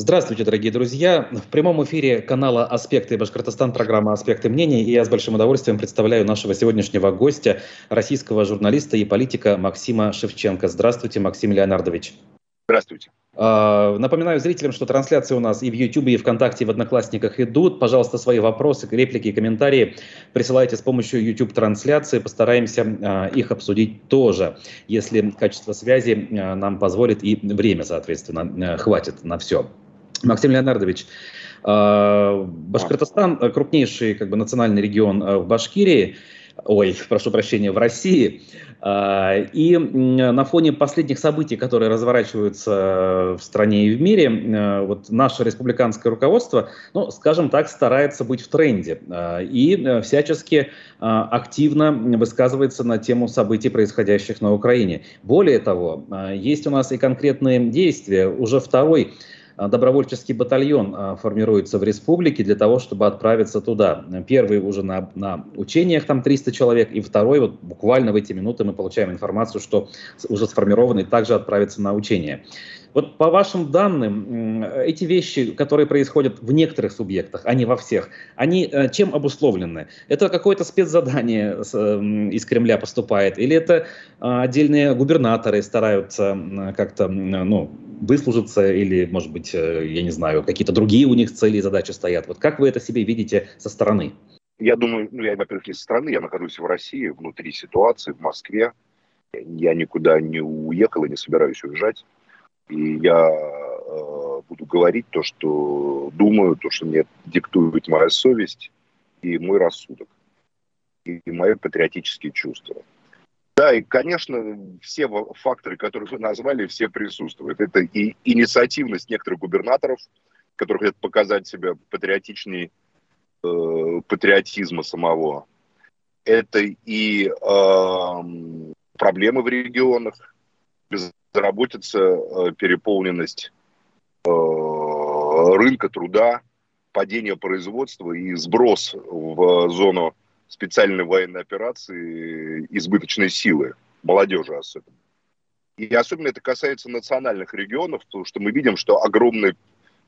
Здравствуйте, дорогие друзья. В прямом эфире канала «Аспекты Башкортостан» программа «Аспекты мнений». И я с большим удовольствием представляю нашего сегодняшнего гостя, российского журналиста и политика Максима Шевченко. Здравствуйте, Максим Леонардович. Здравствуйте. А, напоминаю зрителям, что трансляции у нас и в YouTube, и ВКонтакте, и в Одноклассниках идут. Пожалуйста, свои вопросы, реплики и комментарии присылайте с помощью YouTube-трансляции. Постараемся а, их обсудить тоже, если качество связи а, нам позволит и время, соответственно, хватит на все. Максим Леонардович, а, Башкортостан – крупнейший как бы, национальный регион а, в Башкирии, ой, прошу прощения, в России. И на фоне последних событий, которые разворачиваются в стране и в мире, вот наше республиканское руководство, ну, скажем так, старается быть в тренде и всячески активно высказывается на тему событий, происходящих на Украине. Более того, есть у нас и конкретные действия. Уже второй добровольческий батальон а, формируется в республике для того, чтобы отправиться туда. Первый уже на, на учениях, там 300 человек, и второй, вот буквально в эти минуты мы получаем информацию, что уже сформированный также отправится на учение. Вот по вашим данным, эти вещи, которые происходят в некоторых субъектах, а не во всех, они э, чем обусловлены? Это какое-то спецзадание из Кремля поступает? Или это а, отдельные губернаторы стараются как-то ну, выслужиться? Или, может быть, э, я не знаю, какие-то другие у них цели и задачи стоят? Вот как вы это себе видите со стороны? Я думаю, ну, я, во-первых, не со стороны, я нахожусь в России, внутри ситуации, в Москве. Я никуда не уехал и не собираюсь уезжать. И я э, буду говорить то, что думаю, то, что мне диктует моя совесть и мой рассудок, и, и мои патриотические чувства. Да, и, конечно, все факторы, которые вы назвали, все присутствуют. Это и инициативность некоторых губернаторов, которые хотят показать себя патриотичнее э, патриотизма самого. Это и э, проблемы в регионах, безработица, э, переполненность э, рынка труда, падение производства и сброс в зону специальной военной операции избыточной силы, молодежи особенно. И особенно это касается национальных регионов, потому что мы видим, что огромный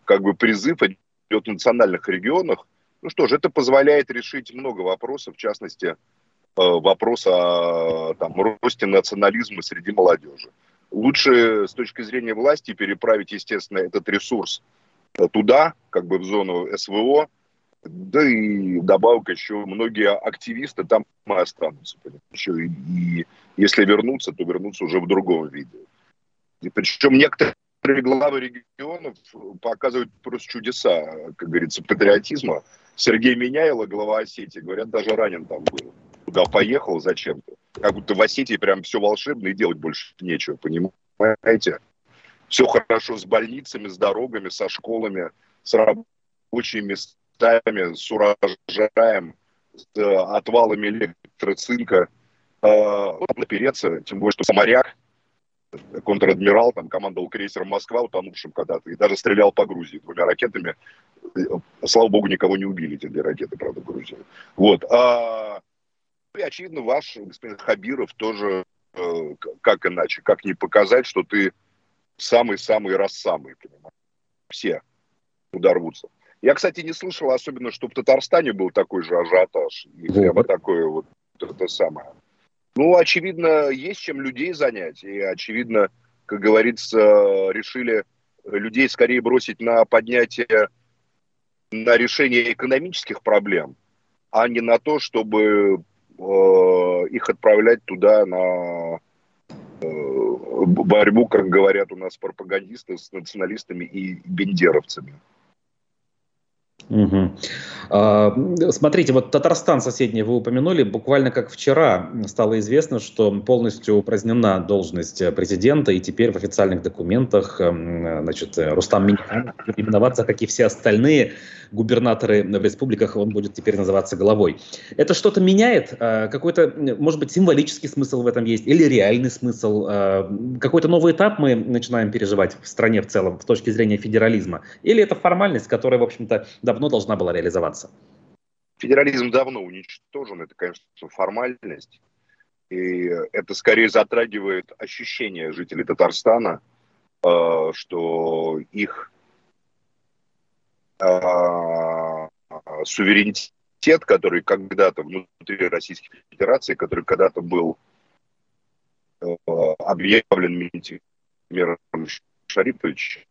как бы призыв идет в национальных регионах. Ну что ж, это позволяет решить много вопросов, в частности, э, вопрос о там, росте национализма среди молодежи. Лучше с точки зрения власти переправить, естественно, этот ресурс э, туда, как бы в зону СВО, да и добавок еще многие активисты там останутся. Еще и, и если вернуться, то вернуться уже в другом виде. И причем некоторые главы регионов показывают просто чудеса, как говорится, патриотизма. Сергей Меняйло, глава Осетии, говорят, даже ранен там был. Туда поехал зачем-то как будто в Осетии прям все волшебно и делать больше нечего, понимаете? Все хорошо с больницами, с дорогами, со школами, с рабочими местами, с урожаем, с э, отвалами электроцинка. Э, напереться, тем более, что моряк, контр-адмирал, там командовал крейсером «Москва», утонувшим когда-то, и даже стрелял по Грузии двумя ракетами. Слава богу, никого не убили эти две ракеты, правда, в Грузии. Вот. А, и, очевидно, ваш господин Хабиров тоже, э, как иначе, как не показать, что ты самый-самый раз самый, понимаешь? Все туда рвутся. Я, кстати, не слышал особенно, что в Татарстане был такой же ажиотаж. И прямо такое вот это самое. Ну, очевидно, есть чем людей занять. И, очевидно, как говорится, решили людей скорее бросить на поднятие, на решение экономических проблем, а не на то, чтобы Э, их отправлять туда на э, борьбу, как говорят у нас пропагандисты, с националистами и бендеровцами. Угу. Смотрите, вот Татарстан соседний вы упомянули. Буквально как вчера стало известно, что полностью упразднена должность президента, и теперь в официальных документах значит, Рустам Миниханов будет именоваться, как и все остальные губернаторы в республиках, он будет теперь называться главой. Это что-то меняет? А, какой-то, может быть, символический смысл в этом есть? Или реальный смысл? А, какой-то новый этап мы начинаем переживать в стране в целом с точки зрения федерализма? Или это формальность, которая, в общем-то, давно должна была реализоваться? Федерализм давно уничтожен, это, конечно, формальность. И это скорее затрагивает ощущение жителей Татарстана, а, что их э, суверенитет, который когда-то внутри Российской Федерации, который когда-то был э, объявлен Миром Шариповичем,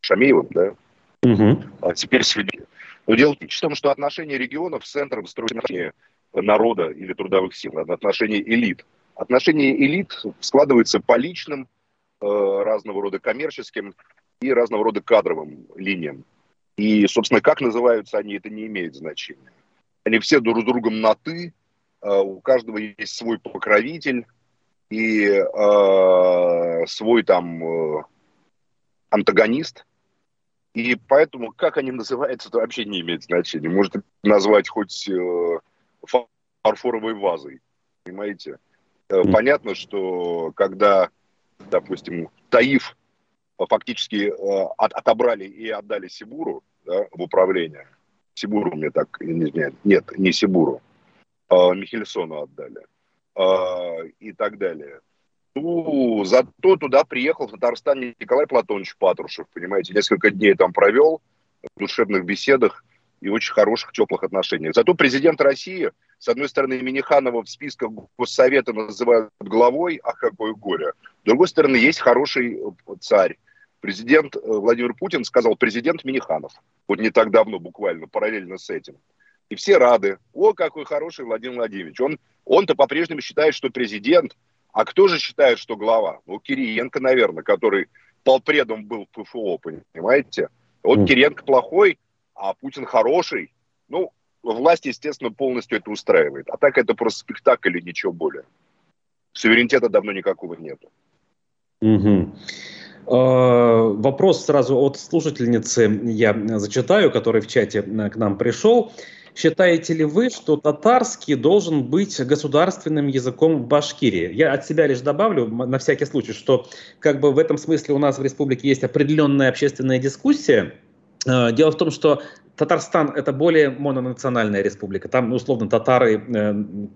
Шамеевым, да, угу. а теперь сведение. Но дело в том, что отношения регионов с центром строят отношения народа или трудовых сил, отношения элит. Отношения элит складываются по личным, э, разного рода коммерческим и разного рода кадровым линиям. И, собственно, как называются они, это не имеет значения. Они все друг с другом на «ты», э, у каждого есть свой покровитель и э, свой там э, антагонист. И поэтому, как они называются, это вообще не имеет значения. Может назвать хоть э, фарфоровой вазой, понимаете? Э, понятно, что когда, допустим, Таиф фактически э, от, отобрали и отдали Сибуру да, в управление. Сибуру мне так, нет, нет не Сибуру, а Михельсону отдали э, и так далее. Зато туда приехал в Татарстан Николай Платонович Патрушев, понимаете, несколько дней там провел в душевных беседах и очень хороших, теплых отношениях. Зато президент России, с одной стороны, Миниханова в списках Госсовета называют главой, а какое горе. С другой стороны, есть хороший царь, Президент э, Владимир Путин сказал президент Миниханов. Вот не так давно, буквально, параллельно с этим. И все рады. О, какой хороший Владимир Владимирович. Он, он-то по-прежнему считает, что президент. А кто же считает, что глава? Ну, Кириенко, наверное, который полпредом был в ПФО, понимаете? Вот mm. Кириенко плохой, а Путин хороший. Ну, власть, естественно, полностью это устраивает. А так это просто спектакль и ничего более. Суверенитета давно никакого нету. Угу. Вопрос сразу от слушательницы я зачитаю, который в чате э, к нам пришел. Считаете ли вы, что татарский должен быть государственным языком в Башкирии? Я от себя лишь добавлю, на всякий случай, что как бы в этом смысле у нас в республике есть определенная общественная дискуссия. Э, дело в том, что Татарстан это более мононациональная республика, там ну, условно татары э,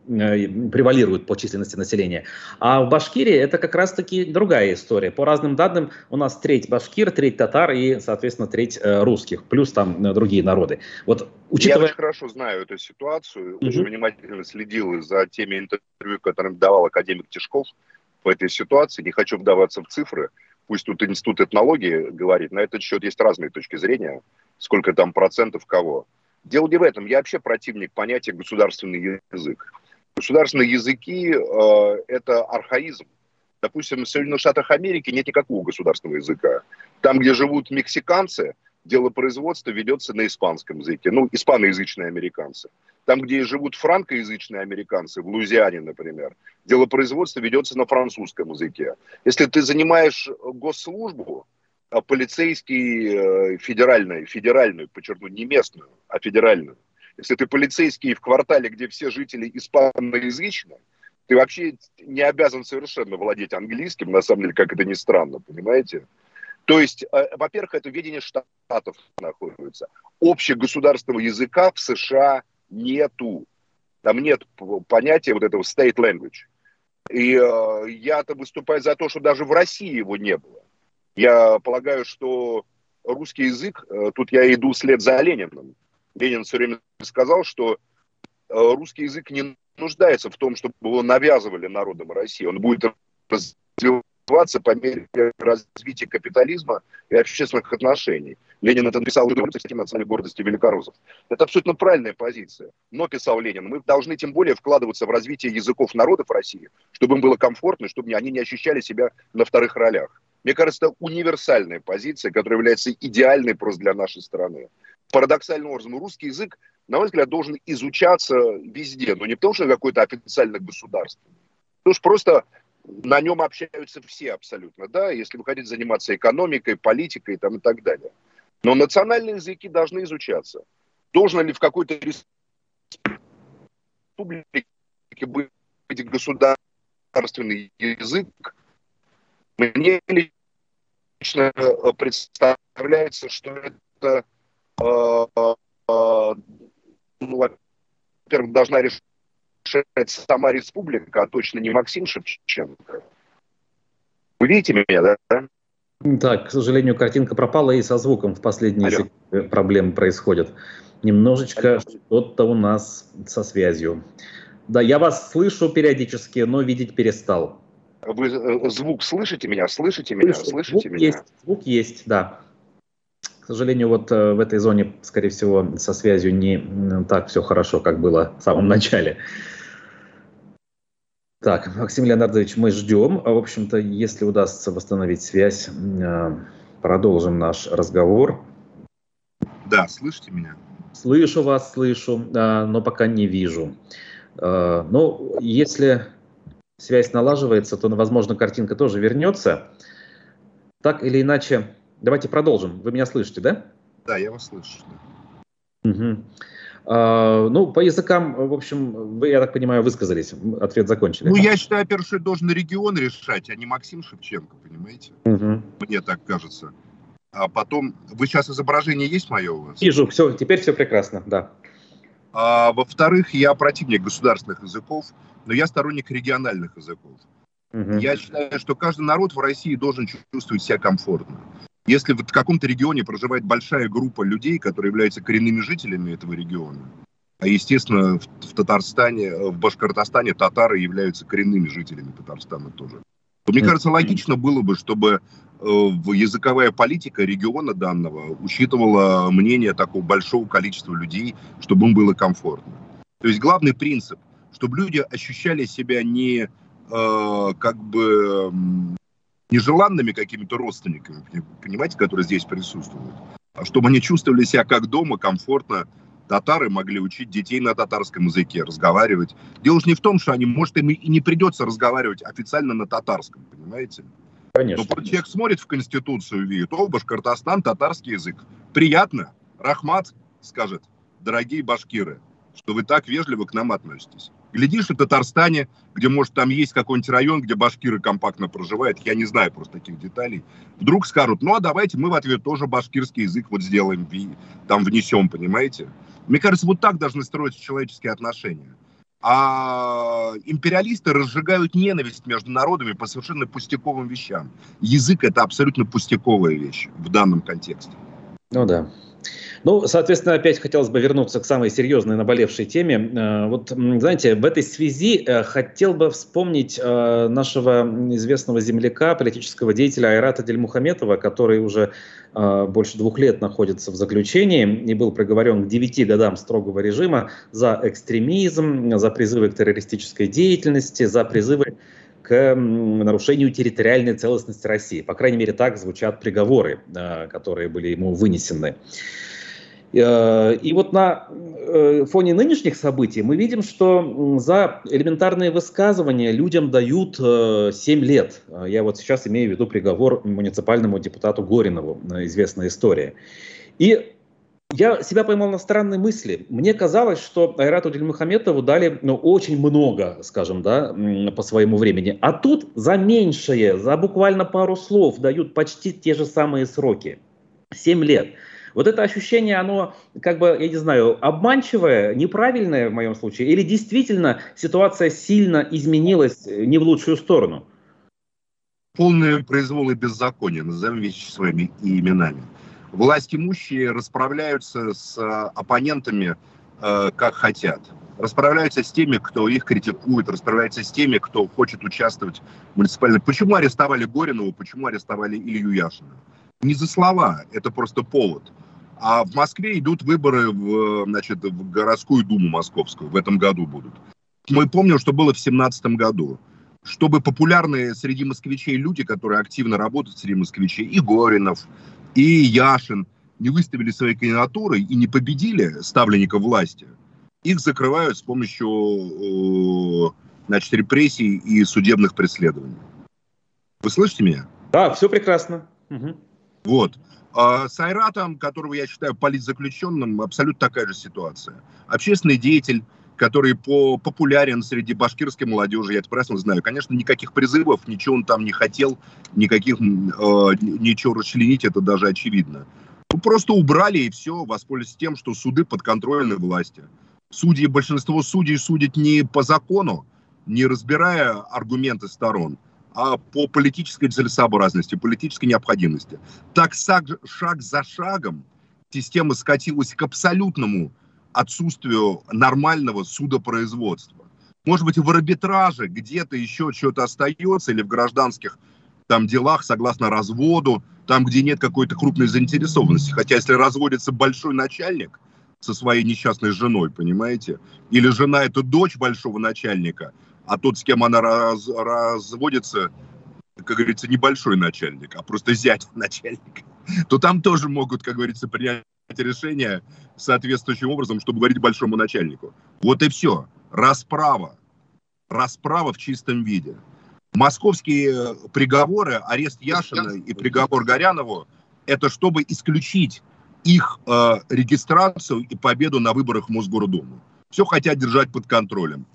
э, превалируют по численности населения. А в Башкирии это как раз-таки другая история. По разным данным у нас треть башкир, треть татар и, соответственно, треть э, русских, плюс там э, другие народы. Вот, учитывая... Я очень хорошо знаю эту ситуацию, угу. очень внимательно следил за теми интервью, которые давал академик Тишков в этой ситуации. Не хочу вдаваться в цифры, пусть тут институт этнологии говорит, на этот счет есть разные точки зрения сколько там процентов кого. Дело не в этом. Я вообще противник понятия государственный язык. Государственные языки э, – это архаизм. Допустим, в Соединенных Штатах Америки нет никакого государственного языка. Там, где живут мексиканцы, дело производства ведется на испанском языке. Ну, испаноязычные американцы. Там, где живут франкоязычные американцы, в Луизиане, например, дело производства ведется на французском языке. Если ты занимаешь госслужбу, а полицейский э, федеральный, федеральную, подчеркну, не местную, а федеральную. Если ты полицейский в квартале, где все жители испаноязычны, ты вообще не обязан совершенно владеть английским, на самом деле, как это ни странно, понимаете? То есть, э, во-первых, это ведение штатов находится. Общегосударственного языка в США нету. Там нет понятия вот этого state language. И э, я-то выступаю за то, что даже в России его не было. Я полагаю, что русский язык, э, тут я иду вслед за Лениным. Ленин все время сказал, что э, русский язык не нуждается в том, чтобы его навязывали народам России. Он будет развиваться по мере развития капитализма и общественных отношений. Ленин это написал в статье национальной гордости великорусов. Это абсолютно правильная позиция. Но, писал Ленин, мы должны тем более вкладываться в развитие языков народов России, чтобы им было комфортно, чтобы они не ощущали себя на вторых ролях. Мне кажется, это универсальная позиция, которая является идеальной просто для нашей страны. Парадоксальным образом, русский язык, на мой взгляд, должен изучаться везде, но не потому, что какой-то официально государственный. Потому что просто на нем общаются все абсолютно, да, если вы хотите заниматься экономикой, политикой там, и так далее. Но национальные языки должны изучаться. Должен ли в какой-то республике быть государственный язык, мне лично э, представляется, что это, э, э, ну, во-первых, должна решать сама республика, а точно не Максим Шевченко. Вы видите меня, да? Так, к сожалению, картинка пропала и со звуком в последние секунды проблемы происходят. Немножечко что-то у нас со связью. Да, я вас слышу периодически, но видеть перестал. Вы э, звук слышите меня? Слышите меня? Слышу. Слышите звук меня? Есть, звук есть, да. К сожалению, вот э, в этой зоне, скорее всего, со связью не так все хорошо, как было в самом начале. Так, Максим Леонардович, мы ждем. А, в общем-то, если удастся восстановить связь, э, продолжим наш разговор. Да, слышите меня? Слышу вас, слышу, но пока не вижу. Э, но если связь налаживается, то, возможно, картинка тоже вернется. Так или иначе, давайте продолжим. Вы меня слышите, да? Да, я вас слышу. Угу. А, ну, по языкам, в общем, вы, я так понимаю, высказались. Ответ закончили. Ну, я считаю, что должен регион решать, а не Максим Шевченко, понимаете? Угу. Мне так кажется. А потом, вы сейчас изображение есть мое у вас? Вижу, все, теперь все прекрасно, да. А, во-вторых, я противник государственных языков, но я сторонник региональных языков. Угу. Я считаю, что каждый народ в России должен чувствовать себя комфортно. Если в каком-то регионе проживает большая группа людей, которые являются коренными жителями этого региона, а естественно в, в Татарстане, в Башкортостане татары являются коренными жителями Татарстана тоже, то мне кажется, логично было бы, чтобы э, языковая политика региона данного учитывала мнение такого большого количества людей, чтобы им было комфортно. То есть главный принцип, чтобы люди ощущали себя не э, как бы нежеланными какими-то родственниками, понимаете, которые здесь присутствуют, а чтобы они чувствовали себя как дома, комфортно. Татары могли учить детей на татарском языке, разговаривать. Дело же не в том, что они, может, им и не придется разговаривать официально на татарском, понимаете? Конечно. Но человек смотрит в Конституцию, видит, о, Башкортостан, татарский язык. Приятно. Рахмат скажет, дорогие башкиры, что вы так вежливо к нам относитесь. Глядишь, в Татарстане, где, может, там есть какой-нибудь район, где башкиры компактно проживают, я не знаю просто таких деталей, вдруг скажут, ну, а давайте мы в ответ тоже башкирский язык вот сделаем, там внесем, понимаете? Мне кажется, вот так должны строиться человеческие отношения. А империалисты разжигают ненависть между народами по совершенно пустяковым вещам. Язык – это абсолютно пустяковая вещь в данном контексте. Ну да. Ну, соответственно, опять хотелось бы вернуться к самой серьезной наболевшей теме. Э, вот, знаете, в этой связи э, хотел бы вспомнить э, нашего известного земляка, политического деятеля Айрата Дельмухаметова, который уже больше двух лет находится в заключении и был приговорен к девяти годам строгого режима за экстремизм, за призывы к террористической деятельности, за призывы к нарушению территориальной целостности России. По крайней мере, так звучат приговоры, которые были ему вынесены. Э, и вот на э, фоне нынешних событий мы видим, что за элементарные высказывания людям дают 7 э, лет. Я вот сейчас имею в виду приговор муниципальному депутату Горинову, известная история. И я себя поймал на странной мысли. Мне казалось, что Айрату Дельмухаметову дали ну, очень много, скажем, да, по своему времени. А тут за меньшее, за буквально пару слов дают почти те же самые сроки. 7 лет. Вот это ощущение, оно как бы, я не знаю, обманчивое, неправильное в моем случае, или действительно ситуация сильно изменилась э, не в лучшую сторону? Полное произвол и беззаконие, назовем вещи своими именами. Власть имущие расправляются с э, оппонентами э, как хотят. Расправляются с теми, кто их критикует, расправляются с теми, кто хочет участвовать в муниципальной... Почему арестовали Горинова, почему арестовали Илью Яшина? Не за слова, это просто повод. А в Москве идут выборы в, значит, в городскую думу московскую. В этом году будут. Мы помним, что было в 2017 году. Чтобы популярные среди москвичей люди, которые активно работают среди москвичей, и Горинов, и Яшин, не выставили свои кандидатуры и не победили ставленников власти, их закрывают с помощью значит, репрессий и судебных преследований. Вы слышите меня? Да, все прекрасно. Угу. Вот. А с Айратом, которого я считаю политзаключенным, абсолютно такая же ситуация. Общественный деятель, который по, популярен среди башкирской молодежи, я это прекрасно знаю. Конечно, никаких призывов, ничего он там не хотел, никаких, э, ничего расчленить, это даже очевидно. Ну, просто убрали и все, воспользовались тем, что суды подконтрольны власти. Судьи, большинство судей судят не по закону, не разбирая аргументы сторон, а по политической целесообразности, политической необходимости. Так шаг, за шагом система скатилась к абсолютному отсутствию нормального судопроизводства. Может быть, в арбитраже где-то еще что-то остается или в гражданских там делах согласно разводу, там, где нет какой-то крупной заинтересованности. Хотя если разводится большой начальник со своей несчастной женой, понимаете, или жена это дочь большого начальника, а тот, с кем она раз, разводится, как говорится, небольшой начальник, а просто зять начальника, то там тоже могут, как говорится, принять решение соответствующим образом, чтобы говорить большому начальнику. Вот и все. Расправа. Расправа в чистом виде. Московские приговоры, арест Яшина и приговор Горянову, это чтобы исключить их э, регистрацию и победу на выборах в Мосгордуму. Все хотят держать под контролем.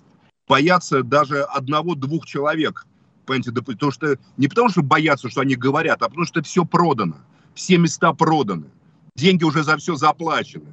Боятся даже одного-двух человек. Потому что, не потому что боятся, что они говорят, а потому что все продано. Все места проданы. Деньги уже за все заплачены.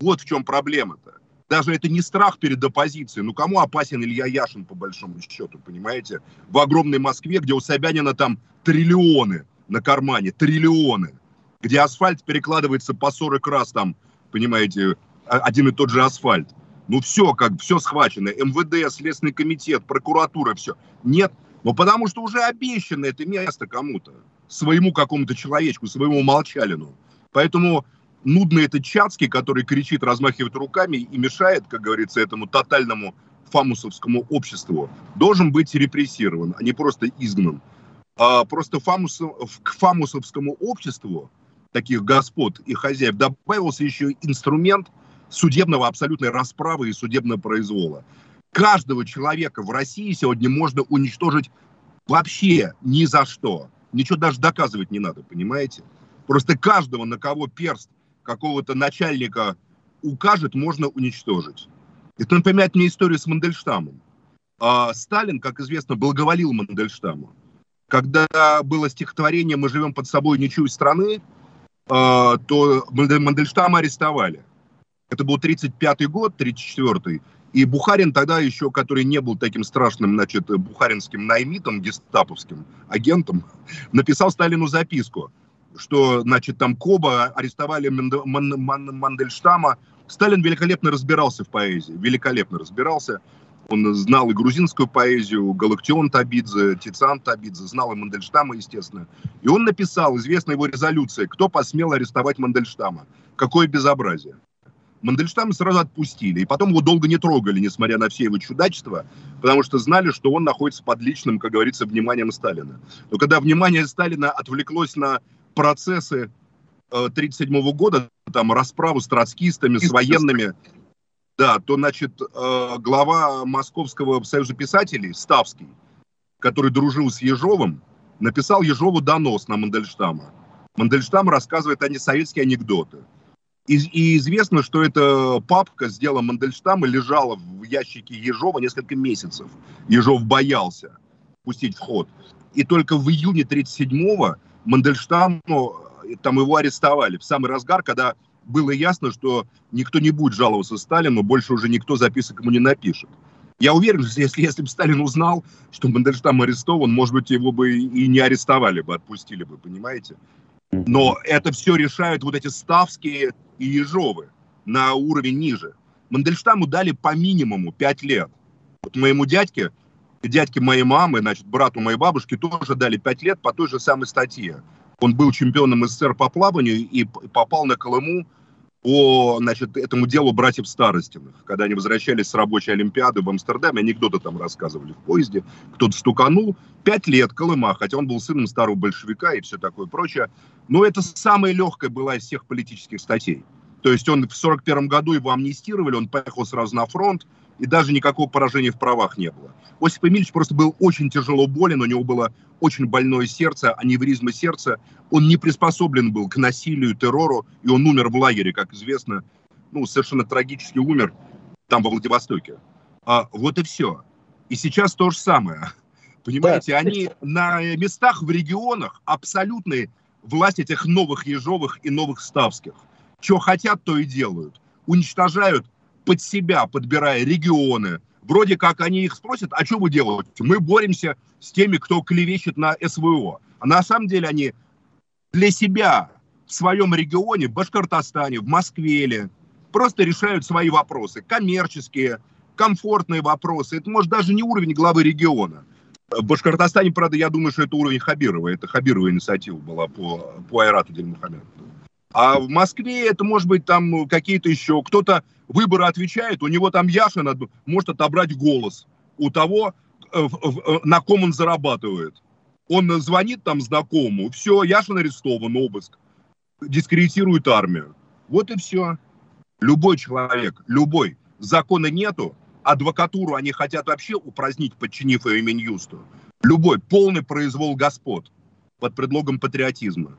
Вот в чем проблема-то. Даже это не страх перед оппозицией. Ну, кому опасен Илья Яшин, по большому счету, понимаете? В огромной Москве, где у Собянина там триллионы на кармане, триллионы. Где асфальт перекладывается по 40 раз там, понимаете, один и тот же асфальт. Ну, все, как, все схвачено. МВД, Следственный комитет, прокуратура, все. Нет, ну, потому что уже обещано это место кому-то. Своему какому-то человечку, своему молчалину. Поэтому нудный этот Чацкий, который кричит, размахивает руками и мешает, как говорится, этому тотальному фамусовскому обществу, должен быть репрессирован, а не просто изгнан. А просто фамус, к фамусовскому обществу таких господ и хозяев добавился еще инструмент судебного абсолютной расправы и судебного произвола. Каждого человека в России сегодня можно уничтожить вообще ни за что. Ничего даже доказывать не надо, понимаете? Просто каждого, на кого перст какого-то начальника укажет, можно уничтожить. Это напоминает мне историю с Мандельштамом. А Сталин, как известно, благоволил Мандельштаму. Когда было стихотворение «Мы живем под собой, чуя страны», а, то Мандельштама арестовали. Это был 35-й год, 34-й. И Бухарин тогда еще, который не был таким страшным, значит, бухаринским наймитом, гестаповским агентом, написал Сталину записку – что, значит, там Коба арестовали Мандельштама. Сталин великолепно разбирался в поэзии, великолепно разбирался. Он знал и грузинскую поэзию, Галактион Табидзе, Тициан Табидзе, знал и Мандельштама, естественно. И он написал, известна его резолюция, кто посмел арестовать Мандельштама. Какое безобразие. Мандельштама сразу отпустили. И потом его долго не трогали, несмотря на все его чудачества, потому что знали, что он находится под личным, как говорится, вниманием Сталина. Но когда внимание Сталина отвлеклось на процессы 1937 э, года, там расправу с троцкистами, с военными, да, то, значит, э, глава Московского союза писателей, Ставский, который дружил с Ежовым, написал Ежову донос на Мандельштама. Мандельштам рассказывает антисоветские анекдоты. И, и известно, что эта папка с делом Мандельштама лежала в ящике Ежова несколько месяцев. Ежов боялся пустить в ход. И только в июне 1937-го Мандельштаму, э, там его арестовали в самый разгар, когда было ясно, что никто не будет жаловаться Сталину, больше уже никто записок ему не напишет. Я уверен, что если, если бы Сталин узнал, что Мандельштам арестован, может быть, его бы и не арестовали бы, отпустили бы, понимаете? Но это все решают вот эти Ставские и Ежовы на уровень ниже. Мандельштаму дали по минимуму 5 лет. Вот моему дядьке дядьке моей мамы, значит, брату моей бабушки тоже дали 5 лет по той же самой статье. Он был чемпионом СССР по плаванию и попал на Колыму по значит, этому делу братьев Старостиных. Когда они возвращались с рабочей Олимпиады в Амстердаме, анекдоты там рассказывали в поезде, кто-то стуканул. Пять лет Колыма, хотя он был сыном старого большевика и все такое прочее. Но это самая легкая была из всех политических статей. То есть он в 1941 году его амнистировали, он поехал сразу на фронт, и даже никакого поражения в правах не было. Осип Эмильевич просто был очень тяжело болен, у него было очень больное сердце, аневризма сердца. Он не приспособлен был к насилию, террору, и он умер в лагере, как известно, ну, совершенно трагически умер там, во Владивостоке. А, вот и все. И сейчас то же самое. Понимаете, да. они на местах в регионах абсолютные власть этих новых Ежовых и новых Ставских. Что хотят, то и делают. Уничтожают под себя, подбирая регионы, вроде как они их спросят, а что вы делаете? Мы боремся с теми, кто клевещет на СВО. А на самом деле они для себя в своем регионе, в Башкортостане, в Москве, просто решают свои вопросы, коммерческие, комфортные вопросы. Это, может, даже не уровень главы региона. В Башкортостане, правда, я думаю, что это уровень Хабирова. Это Хабирова инициатива была по, по Айрату Дельмухамеду. А в Москве это может быть там какие-то еще, кто-то выборы отвечает, у него там Яшин может отобрать голос у того, э, э, на ком он зарабатывает. Он звонит там знакомому, все, Яшин арестован, обыск, дискредитирует армию. Вот и все. Любой человек, любой. Закона нету, адвокатуру они хотят вообще упразднить, подчинив ее Минюсту. Любой полный произвол господ под предлогом патриотизма.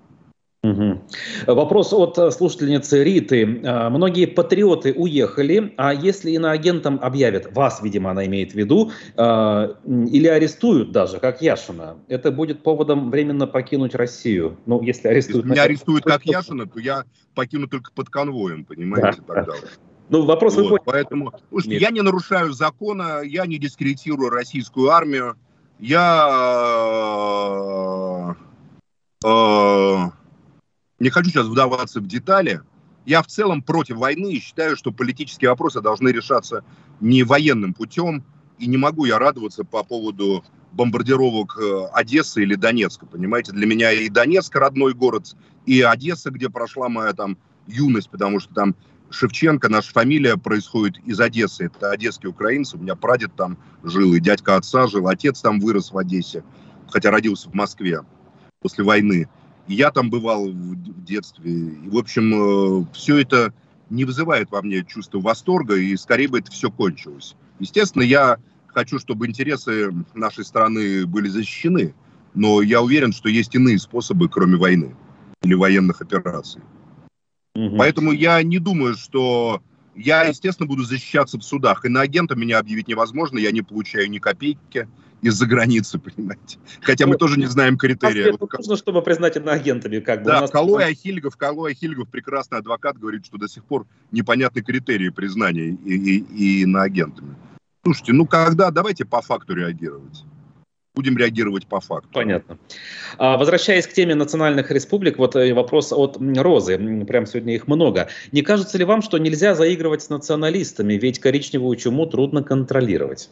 Угу. Вопрос от э, слушательницы Риты. А, многие патриоты уехали, а если иноагентам объявят, вас, видимо, она имеет в виду, а, или арестуют даже, как Яшина, это будет поводом временно покинуть Россию? Ну, если арестуют... Если меня арестуют как Яшина, то я покину только под конвоем, понимаете, да. тогда. Ну, вопрос вот, вы Поэтому, слушайте, я не нарушаю закона, я не дискредитирую российскую армию, я... Э, не хочу сейчас вдаваться в детали. Я в целом против войны и считаю, что политические вопросы должны решаться не военным путем. И не могу я радоваться по поводу бомбардировок э, Одессы или Донецка. Понимаете, для меня и Донецк родной город, и Одесса, где прошла моя там юность, потому что там Шевченко, наша фамилия происходит из Одессы. Это одесские украинцы. У меня прадед там жил, и дядька отца жил. Отец там вырос в Одессе, хотя родился в Москве после войны я там бывал в детстве. И, в общем, э, все это не вызывает во мне чувство восторга, и скорее бы это все кончилось. Естественно, я хочу, чтобы интересы нашей страны были защищены, но я уверен, что есть иные способы, кроме войны или военных операций. Угу. Поэтому я не думаю, что я, естественно, буду защищаться в судах. И на агента меня объявить невозможно, я не получаю ни копейки из-за границы, понимаете. Хотя мы ну, тоже не знаем критерия. Вот, нужно, чтобы признать иноагентами. Как бы. Да, нас... Калой Ахильгов, Калой Ахильгов, прекрасный адвокат, говорит, что до сих пор непонятны критерии признания и, и, и иноагентами. Слушайте, ну когда, давайте по факту реагировать будем реагировать по факту. Понятно. А, возвращаясь к теме национальных республик, вот э, вопрос от Розы, прям сегодня их много. Не кажется ли вам, что нельзя заигрывать с националистами, ведь коричневую чуму трудно контролировать?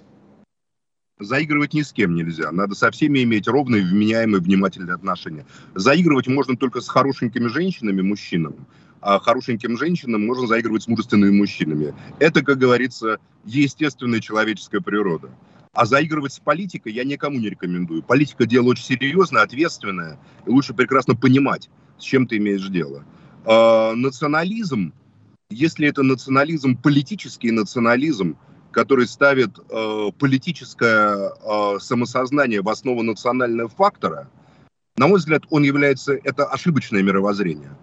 Заигрывать ни с кем нельзя. Надо со всеми иметь ровные, вменяемые, внимательные отношения. Заигрывать можно только с хорошенькими женщинами, мужчинами. А хорошеньким женщинам можно заигрывать с мужественными мужчинами. Это, как говорится, естественная человеческая природа. А заигрывать с политикой я никому не рекомендую. Политика дело очень серьезное, ответственное, и лучше прекрасно понимать, с чем ты имеешь дело. А, национализм, если это национализм, политический национализм, который ставит э, политическое э, самосознание в основу национального фактора, на мой взгляд, он является, это ошибочное мировоззрение,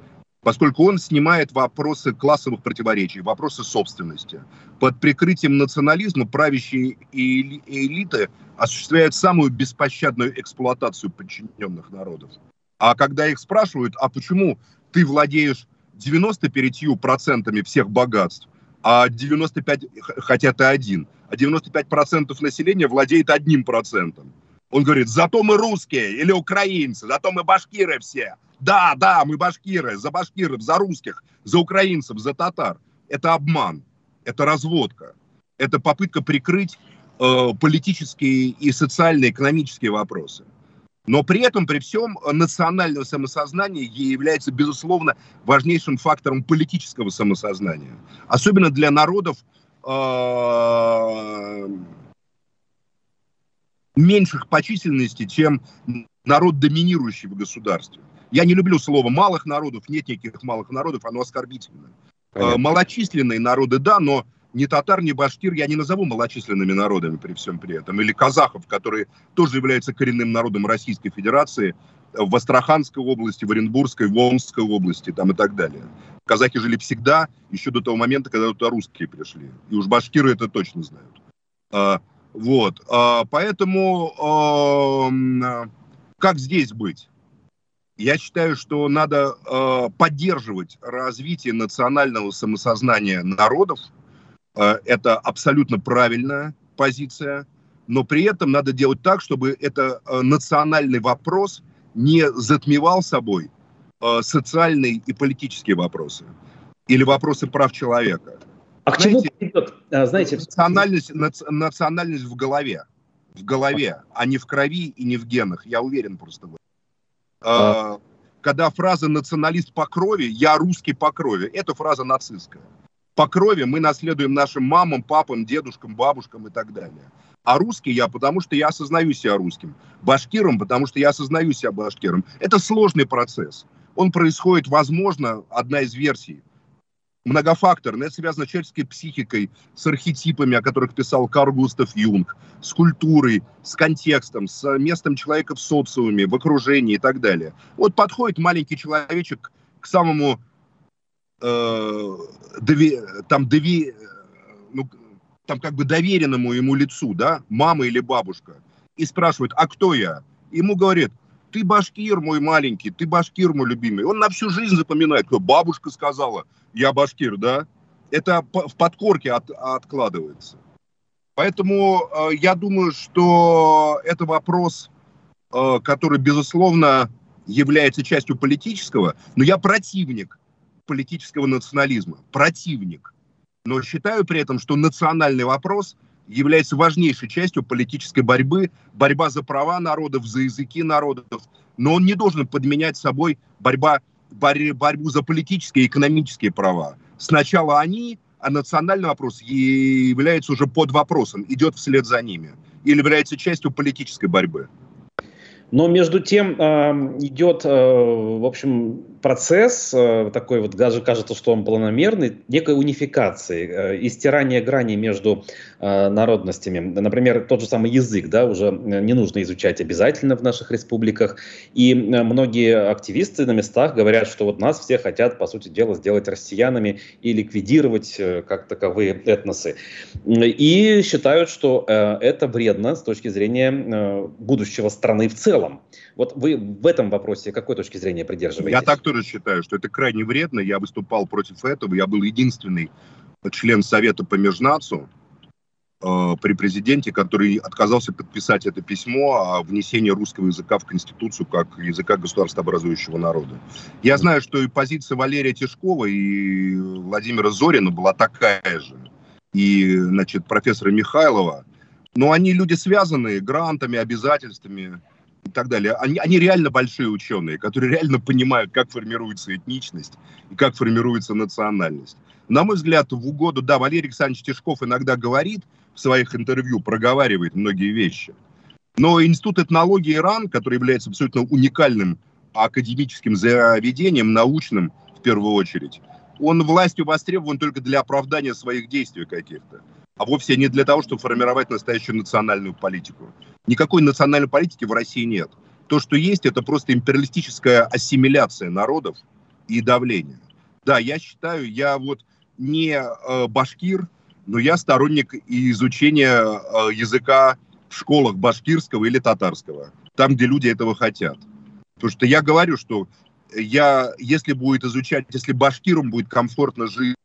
поскольку он снимает вопросы классовых противоречий, вопросы собственности. Под прикрытием национализма правящие элиты осуществляют самую беспощадную эксплуатацию подчиненных народов. А когда их спрашивают, а почему ты владеешь 95% всех богатств, а 95, хотя ты один, а 95% населения владеет одним процентом. Он говорит, зато мы русские или украинцы, зато мы башкиры все. Да, да, мы башкиры, за башкиров, за русских, за украинцев, за татар. Это обман, это разводка, это попытка прикрыть э, политические и социальные, экономические вопросы. Но при этом, при всем, национальное самосознание является, безусловно, важнейшим фактором политического самосознания. Особенно для народов э, меньших по численности, чем народ, доминирующий в государстве. Я не люблю слово «малых народов», нет никаких малых народов, оно оскорбительное. Понятно. Малочисленные народы, да, но ни татар, ни башкир я не назову малочисленными народами при всем при этом. Или казахов, которые тоже являются коренным народом Российской Федерации в Астраханской области, в Оренбургской, в Омской области там и так далее. Казахи жили всегда, еще до того момента, когда туда русские пришли. И уж башкиры это точно знают. А, вот. А, поэтому а, как здесь быть? Я считаю, что надо э, поддерживать развитие национального самосознания народов, это абсолютно правильно, позиция, но при этом надо делать так, чтобы это э, национальный вопрос не затмевал собой э, социальные и политические вопросы или вопросы прав человека. А к чему идет? А, знаете, национальность, наци, национальность в голове. В голове, а не в крови и не в генах. Я уверен просто в этом. А. Когда фраза «националист по крови», «я русский по крови», это фраза нацистская. По крови мы наследуем нашим мамам, папам, дедушкам, бабушкам и так далее. А русский я, потому что я осознаю себя русским. Башкиром, потому что я осознаю себя башкиром. Это сложный процесс. Он происходит, возможно, одна из версий – многофакторно. Это связано с человеческой психикой, с архетипами, о которых писал Карл Густав Юнг, с культурой, с контекстом, с местом человека в социуме, в окружении и так далее. Вот подходит маленький человечек к самому э, дови, там, дови, ну, там как бы доверенному ему лицу, да, мама или бабушка, и спрашивает, а кто я? Ему говорит, ты башкир мой маленький, ты башкир мой любимый. Он на всю жизнь запоминает, что бабушка сказала, я башкир, да? Это в подкорке от, откладывается. Поэтому э, я думаю, что это вопрос, э, который, безусловно, является частью политического, но я противник политического национализма, противник. Но считаю при этом, что национальный вопрос является важнейшей частью политической борьбы, борьба за права народов, за языки народов, но он не должен подменять собой борьба, борь, борьбу за политические и экономические права. Сначала они, а национальный вопрос является уже под вопросом, идет вслед за ними или является частью политической борьбы. Но между тем э, идет, э, в общем, процесс э, такой вот, даже кажется, что он планомерный, некой унификации, э, и стирания грани между э, народностями. Например, тот же самый язык, да, уже не нужно изучать обязательно в наших республиках. И многие активисты на местах говорят, что вот нас все хотят, по сути дела, сделать россиянами и ликвидировать как таковые этносы. И считают, что это вредно с точки зрения будущего страны в целом. Вот вы в этом вопросе какой точки зрения придерживаетесь? Я так тоже считаю, что это крайне вредно. Я выступал против этого. Я был единственный член Совета по межнацу э, при президенте, который отказался подписать это письмо о внесении русского языка в Конституцию как языка государствообразующего народа. Я знаю, что и позиция Валерия Тишкова и Владимира Зорина была такая же. И, значит, профессора Михайлова. Но они люди связанные грантами, обязательствами и так далее. Они, они реально большие ученые, которые реально понимают, как формируется этничность и как формируется национальность. На мой взгляд, в угоду, да, Валерий Александрович Тишков иногда говорит в своих интервью, проговаривает многие вещи. Но Институт этнологии ИРАН, который является абсолютно уникальным академическим заведением, научным в первую очередь, он властью востребован только для оправдания своих действий каких-то а вовсе не для того, чтобы формировать настоящую национальную политику. Никакой национальной политики в России нет. То, что есть, это просто империалистическая ассимиляция народов и давление. Да, я считаю, я вот не э, башкир, но я сторонник изучения э, языка в школах башкирского или татарского, там, где люди этого хотят. Потому что я говорю, что я, если будет изучать, если башкирам будет комфортно жить,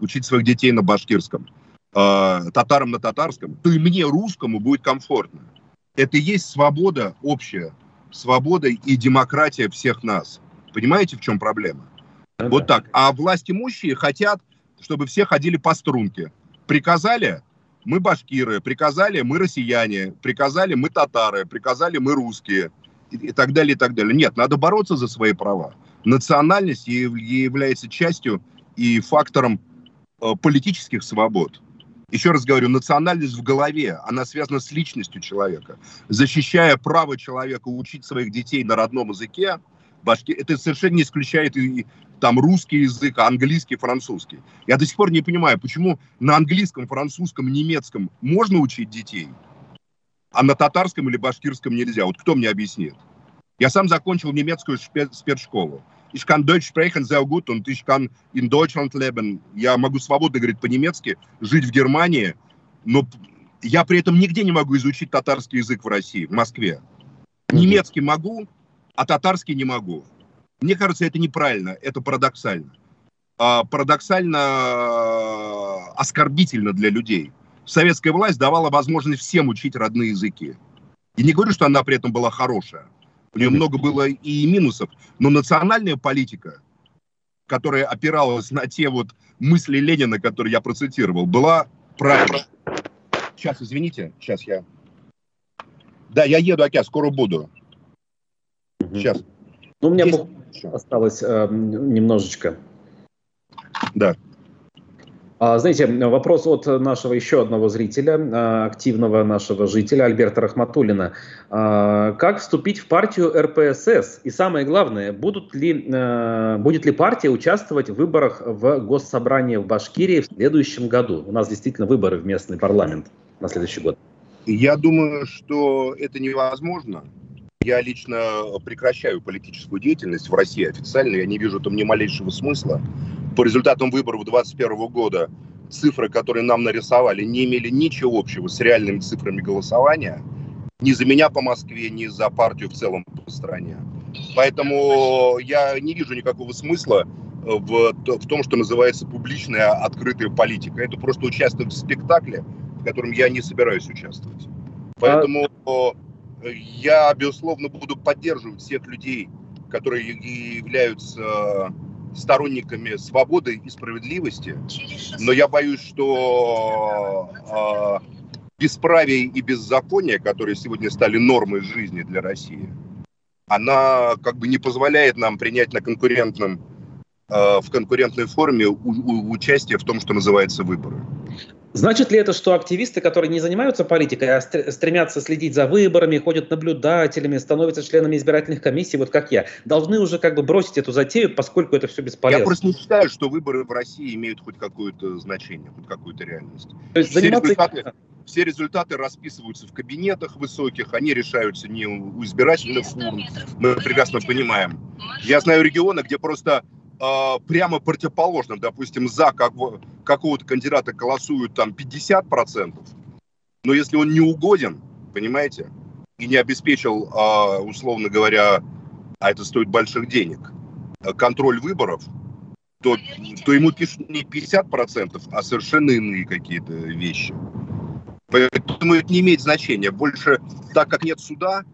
учить своих детей на башкирском, э, татарам на татарском, то и мне, русскому, будет комфортно. Это и есть свобода общая, свобода и демократия всех нас. Понимаете, в чем проблема? Ну, вот так. А власть имущие хотят, чтобы все ходили по струнке. Приказали, мы башкиры, приказали, мы россияне, приказали, мы татары, приказали, мы русские и, и так далее, и так далее. Нет, надо бороться за свои права. Национальность является частью и фактором э, политических свобод. Еще раз говорю, национальность в голове, она связана с личностью человека. Защищая право человека учить своих детей на родном языке, башки, это совершенно не исключает и, там русский язык, а английский, французский. Я до сих пор не понимаю, почему на английском, французском, немецком можно учить детей, а на татарском или башкирском нельзя. Вот кто мне объяснит? Я сам закончил немецкую спецшколу ich kann Deutsch sprechen sehr gut und ich kann in Deutschland leben. Я могу свободно говорить по-немецки, жить в Германии, но я при этом нигде не могу изучить татарский язык в России, в Москве. Немецкий могу, а татарский не могу. Мне кажется, это неправильно, это парадоксально. А, парадоксально оскорбительно для людей. советская власть давала возможность всем учить родные языки. И не говорю, что она при этом была хорошая. У нее много было и минусов. Но национальная политика, которая опиралась на те вот мысли Ленина, которые я процитировал, была правильной. Сейчас, извините, сейчас я... Да, я еду, Акя, скоро буду. Сейчас. Ну, у меня Есть... осталось э, немножечко. Да. А, знаете, вопрос от нашего еще одного зрителя, а, активного нашего жителя Альберта Рахматуллина. А, как вступить в партию РПСС? И самое главное, будут ли, будет ли партия участвовать в выборах в Госсобрание в Башкирии в следующем году? У нас действительно выборы в местный парламент на следующий год. Я думаю, что это невозможно. Я лично прекращаю политическую деятельность в России официально. Я не вижу там ни малейшего смысла по результатам выборов 2021 года цифры, которые нам нарисовали, не имели ничего общего с реальными цифрами голосования. Ни за меня по Москве, ни за партию в целом по стране. Поэтому я не вижу никакого смысла в, в том, что называется публичная открытая политика. Это просто участвовать в спектакле, в котором я не собираюсь участвовать. Поэтому а... я, безусловно, буду поддерживать всех людей, которые являются сторонниками свободы и справедливости, но я боюсь, что э, бесправие и беззаконие, которые сегодня стали нормой жизни для России, она как бы не позволяет нам принять на конкурентном, э, в конкурентной форме у, у, участие в том, что называется выборы. Значит ли это, что активисты, которые не занимаются политикой, а стремятся следить за выборами, ходят наблюдателями, становятся членами избирательных комиссий, вот как я, должны уже как бы бросить эту затею, поскольку это все бесполезно? Я просто не считаю, что выборы в России имеют хоть какое-то значение, хоть какую-то реальность. То есть все, заниматься... результаты, все результаты расписываются в кабинетах высоких, они решаются не у избирательных урн, мы прекрасно понимаем. Я знаю регионы, где просто прямо противоположно. Допустим, за как, какого-то кандидата голосуют там 50%, но если он не угоден, понимаете, и не обеспечил, э, условно говоря, а это стоит больших денег, э, контроль выборов, то, то ему пишут не 50%, а совершенно иные какие-то вещи. Поэтому это не имеет значения. Больше, так как нет суда,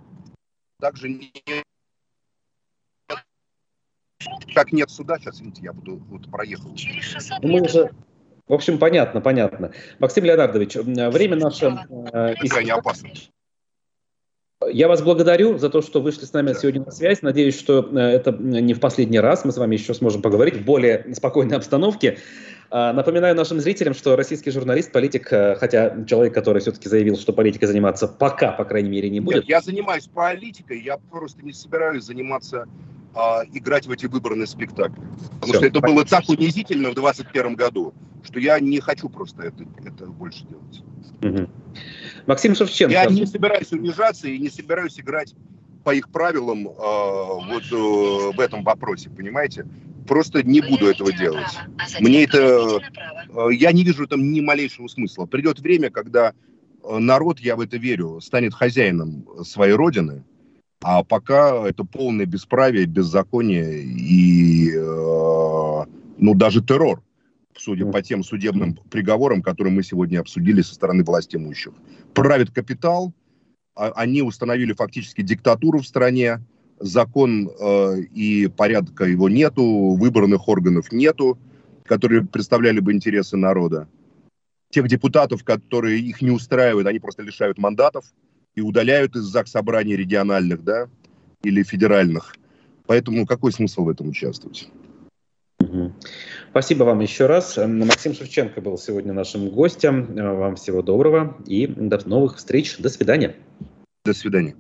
также нет как нет суда, сейчас, извините, я буду вот проехал. Ну, мы уже в общем, понятно, понятно. Максим Леонардович, время наше... Э, крайне опасно. Я вас благодарю за то, что вышли с нами сегодня на связь. Надеюсь, что э, это не в последний раз. Мы с вами еще сможем поговорить в более спокойной обстановке. А, напоминаю нашим зрителям, что российский журналист, политик, э, хотя человек, который все-таки заявил, что политикой заниматься пока, по крайней мере, не будет. Нет, я занимаюсь политикой, я просто не собираюсь заниматься а, играть в эти выборные спектакли. Потому Все, что это было так унизительно в 2021 году, что я не хочу просто это, это больше делать. Угу. Максим Шевченко. Я не собираюсь унижаться и не собираюсь играть по их правилам э, вот э, в этом вопросе, понимаете? Просто не буду этого делать. Мне это... Э, я не вижу там ни малейшего смысла. Придет время, когда э, народ, я в это верю, станет хозяином своей родины, а пока это полное бесправие, беззаконие и, э, ну, даже террор, судя по тем судебным приговорам, которые мы сегодня обсудили со стороны власти имущих. Правит капитал, а, они установили фактически диктатуру в стране, закон э, и порядка его нету, выборных органов нету, которые представляли бы интересы народа. Тех депутатов, которые их не устраивают, они просто лишают мандатов – и удаляют из ЗАГС собраний региональных, да, или федеральных. Поэтому какой смысл в этом участвовать? Спасибо вам еще раз. Максим Шевченко был сегодня нашим гостем. Вам всего доброго и до новых встреч. До свидания. До свидания.